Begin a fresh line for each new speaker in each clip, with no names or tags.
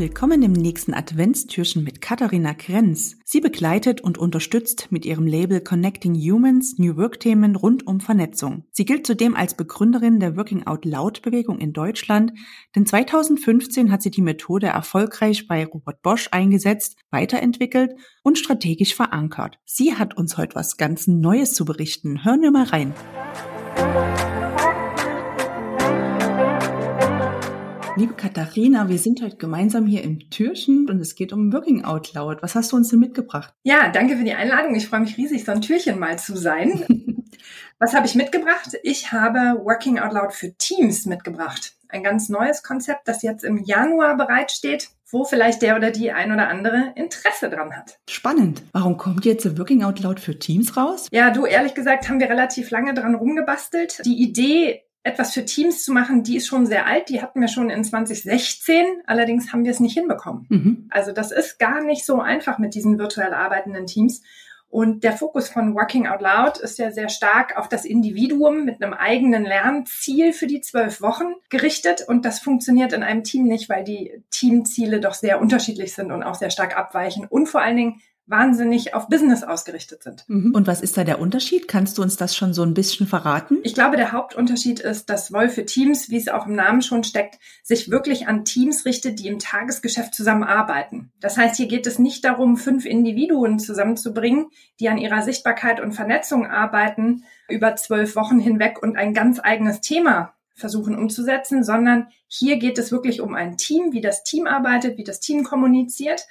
Willkommen im nächsten Adventstürchen mit Katharina Krenz. Sie begleitet und unterstützt mit ihrem Label Connecting Humans New Work Themen rund um Vernetzung. Sie gilt zudem als Begründerin der Working Out Loud Bewegung in Deutschland, denn 2015 hat sie die Methode erfolgreich bei Robert Bosch eingesetzt, weiterentwickelt und strategisch verankert. Sie hat uns heute was ganz Neues zu berichten. Hören wir mal rein. Liebe Katharina, wir sind heute gemeinsam hier im Türchen und es geht um Working Out Loud. Was hast du uns denn mitgebracht?
Ja, danke für die Einladung. Ich freue mich riesig, so ein Türchen mal zu sein. Was habe ich mitgebracht? Ich habe Working Out Loud für Teams mitgebracht. Ein ganz neues Konzept, das jetzt im Januar bereitsteht, wo vielleicht der oder die ein oder andere Interesse dran hat.
Spannend. Warum kommt jetzt Working Out Loud für Teams raus?
Ja, du, ehrlich gesagt, haben wir relativ lange dran rumgebastelt. Die Idee etwas für Teams zu machen, die ist schon sehr alt. Die hatten wir schon in 2016. Allerdings haben wir es nicht hinbekommen. Mhm. Also das ist gar nicht so einfach mit diesen virtuell arbeitenden Teams. Und der Fokus von Working Out Loud ist ja sehr stark auf das Individuum mit einem eigenen Lernziel für die zwölf Wochen gerichtet. Und das funktioniert in einem Team nicht, weil die Teamziele doch sehr unterschiedlich sind und auch sehr stark abweichen. Und vor allen Dingen wahnsinnig auf Business ausgerichtet sind.
Mhm. Und was ist da der Unterschied? Kannst du uns das schon so ein bisschen verraten?
Ich glaube, der Hauptunterschied ist, dass Wolfe Teams, wie es auch im Namen schon steckt, sich wirklich an Teams richtet, die im Tagesgeschäft zusammenarbeiten. Das heißt, hier geht es nicht darum, fünf Individuen zusammenzubringen, die an ihrer Sichtbarkeit und Vernetzung arbeiten über zwölf Wochen hinweg und ein ganz eigenes Thema versuchen umzusetzen, sondern hier geht es wirklich um ein Team, wie das Team arbeitet, wie das Team kommuniziert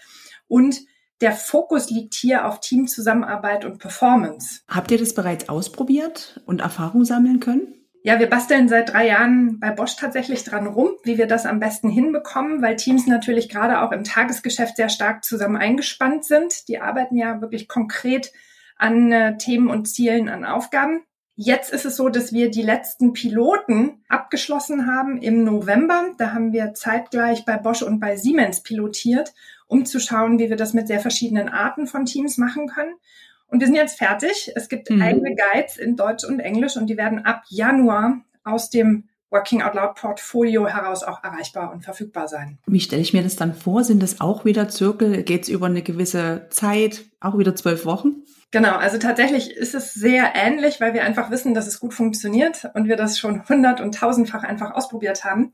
und der Fokus liegt hier auf Teamzusammenarbeit und Performance.
Habt ihr das bereits ausprobiert und Erfahrung sammeln können?
Ja, wir basteln seit drei Jahren bei Bosch tatsächlich dran rum, wie wir das am besten hinbekommen, weil Teams natürlich gerade auch im Tagesgeschäft sehr stark zusammen eingespannt sind. Die arbeiten ja wirklich konkret an äh, Themen und Zielen, an Aufgaben. Jetzt ist es so, dass wir die letzten Piloten abgeschlossen haben im November. Da haben wir zeitgleich bei Bosch und bei Siemens pilotiert um zu schauen, wie wir das mit sehr verschiedenen Arten von Teams machen können. Und wir sind jetzt fertig. Es gibt mhm. eigene Guides in Deutsch und Englisch und die werden ab Januar aus dem Working Out Loud Portfolio heraus auch erreichbar und verfügbar sein.
Wie stelle ich mir das dann vor? Sind das auch wieder Zirkel? Geht es über eine gewisse Zeit? Auch wieder zwölf Wochen?
Genau, also tatsächlich ist es sehr ähnlich, weil wir einfach wissen, dass es gut funktioniert und wir das schon hundert und tausendfach einfach ausprobiert haben.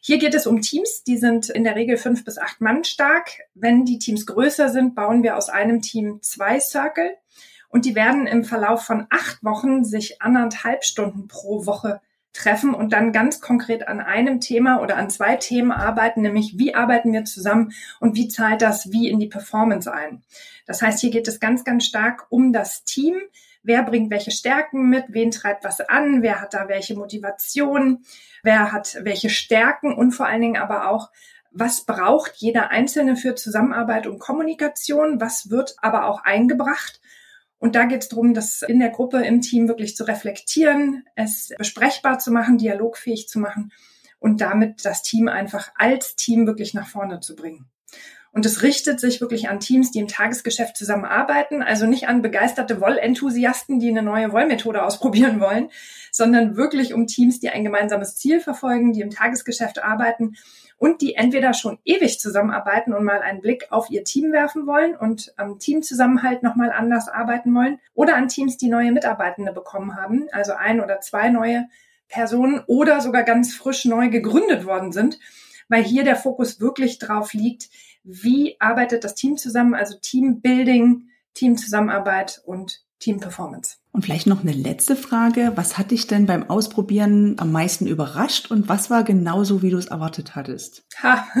Hier geht es um Teams, die sind in der Regel fünf bis acht Mann stark. Wenn die Teams größer sind, bauen wir aus einem Team zwei Circle und die werden im Verlauf von acht Wochen sich anderthalb Stunden pro Woche treffen und dann ganz konkret an einem Thema oder an zwei Themen arbeiten, nämlich wie arbeiten wir zusammen und wie zahlt das wie in die Performance ein. Das heißt, hier geht es ganz, ganz stark um das Team. Wer bringt welche Stärken mit? Wen treibt was an? Wer hat da welche Motivation? wer hat welche Stärken und vor allen Dingen aber auch, was braucht jeder Einzelne für Zusammenarbeit und Kommunikation, was wird aber auch eingebracht. Und da geht es darum, das in der Gruppe, im Team wirklich zu reflektieren, es besprechbar zu machen, dialogfähig zu machen und damit das Team einfach als Team wirklich nach vorne zu bringen. Und es richtet sich wirklich an Teams, die im Tagesgeschäft zusammenarbeiten, also nicht an begeisterte Wollenthusiasten, die eine neue Wollmethode ausprobieren wollen, sondern wirklich um Teams, die ein gemeinsames Ziel verfolgen, die im Tagesgeschäft arbeiten und die entweder schon ewig zusammenarbeiten und mal einen Blick auf ihr Team werfen wollen und am Teamzusammenhalt nochmal anders arbeiten wollen oder an Teams, die neue Mitarbeitende bekommen haben, also ein oder zwei neue Personen oder sogar ganz frisch neu gegründet worden sind, weil hier der Fokus wirklich drauf liegt, wie arbeitet das Team zusammen, also Teambuilding, Teamzusammenarbeit und Team Performance.
Und vielleicht noch eine letzte Frage. Was hat dich denn beim Ausprobieren am meisten überrascht und was war genauso, wie du es erwartet hattest?
Ha.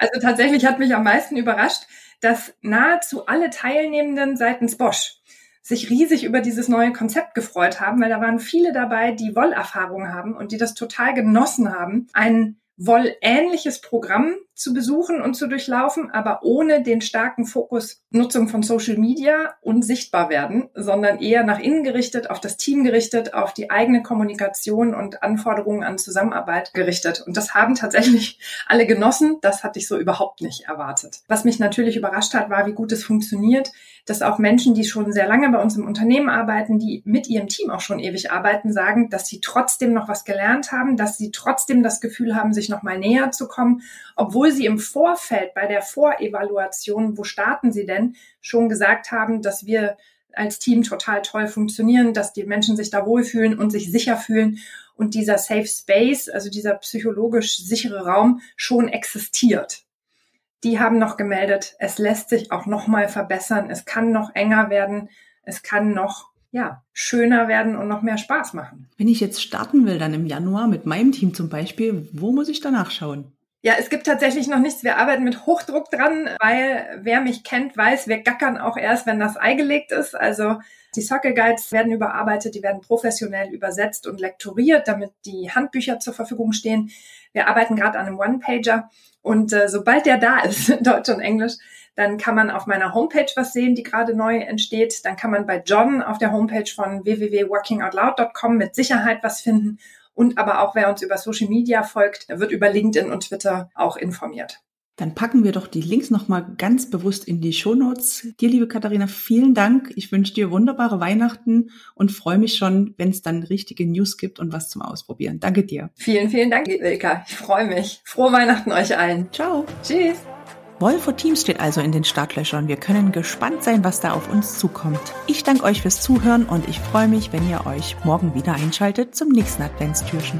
Also tatsächlich hat mich am meisten überrascht, dass nahezu alle Teilnehmenden seitens Bosch sich riesig über dieses neue Konzept gefreut haben, weil da waren viele dabei, die Wollerfahrung haben und die das total genossen haben, ein wollähnliches Programm zu besuchen und zu durchlaufen, aber ohne den starken Fokus Nutzung von Social Media und sichtbar werden, sondern eher nach innen gerichtet, auf das Team gerichtet, auf die eigene Kommunikation und Anforderungen an Zusammenarbeit gerichtet. Und das haben tatsächlich alle genossen. Das hatte ich so überhaupt nicht erwartet. Was mich natürlich überrascht hat, war, wie gut es funktioniert, dass auch Menschen, die schon sehr lange bei uns im Unternehmen arbeiten, die mit ihrem Team auch schon ewig arbeiten, sagen, dass sie trotzdem noch was gelernt haben, dass sie trotzdem das Gefühl haben, sich noch mal näher zu kommen, obwohl sie im Vorfeld bei der Vorevaluation, wo starten sie denn, schon gesagt haben, dass wir als Team total toll funktionieren, dass die Menschen sich da wohlfühlen und sich sicher fühlen und dieser Safe Space, also dieser psychologisch sichere Raum schon existiert. Die haben noch gemeldet, es lässt sich auch noch mal verbessern, es kann noch enger werden, es kann noch ja, schöner werden und noch mehr Spaß machen.
Wenn ich jetzt starten will, dann im Januar mit meinem Team zum Beispiel, wo muss ich danach schauen?
Ja, es gibt tatsächlich noch nichts. Wir arbeiten mit Hochdruck dran, weil wer mich kennt, weiß, wir gackern auch erst, wenn das Ei gelegt ist. Also die Circle Guides werden überarbeitet, die werden professionell übersetzt und lektoriert, damit die Handbücher zur Verfügung stehen. Wir arbeiten gerade an einem One-Pager und äh, sobald der da ist, Deutsch und Englisch, dann kann man auf meiner Homepage was sehen, die gerade neu entsteht. Dann kann man bei John auf der Homepage von www.workingoutloud.com mit Sicherheit was finden. Und aber auch wer uns über Social Media folgt, wird über LinkedIn und Twitter auch informiert.
Dann packen wir doch die Links nochmal ganz bewusst in die Shownotes. Dir, liebe Katharina, vielen Dank. Ich wünsche dir wunderbare Weihnachten und freue mich schon, wenn es dann richtige News gibt und was zum Ausprobieren. Danke dir.
Vielen, vielen Dank, Ilka. Ich freue mich. Frohe Weihnachten euch allen.
Ciao.
Tschüss.
Volvo Teams steht also in den Startlöchern. Wir können gespannt sein, was da auf uns zukommt. Ich danke euch fürs Zuhören und ich freue mich, wenn ihr euch morgen wieder einschaltet zum nächsten Adventstürchen.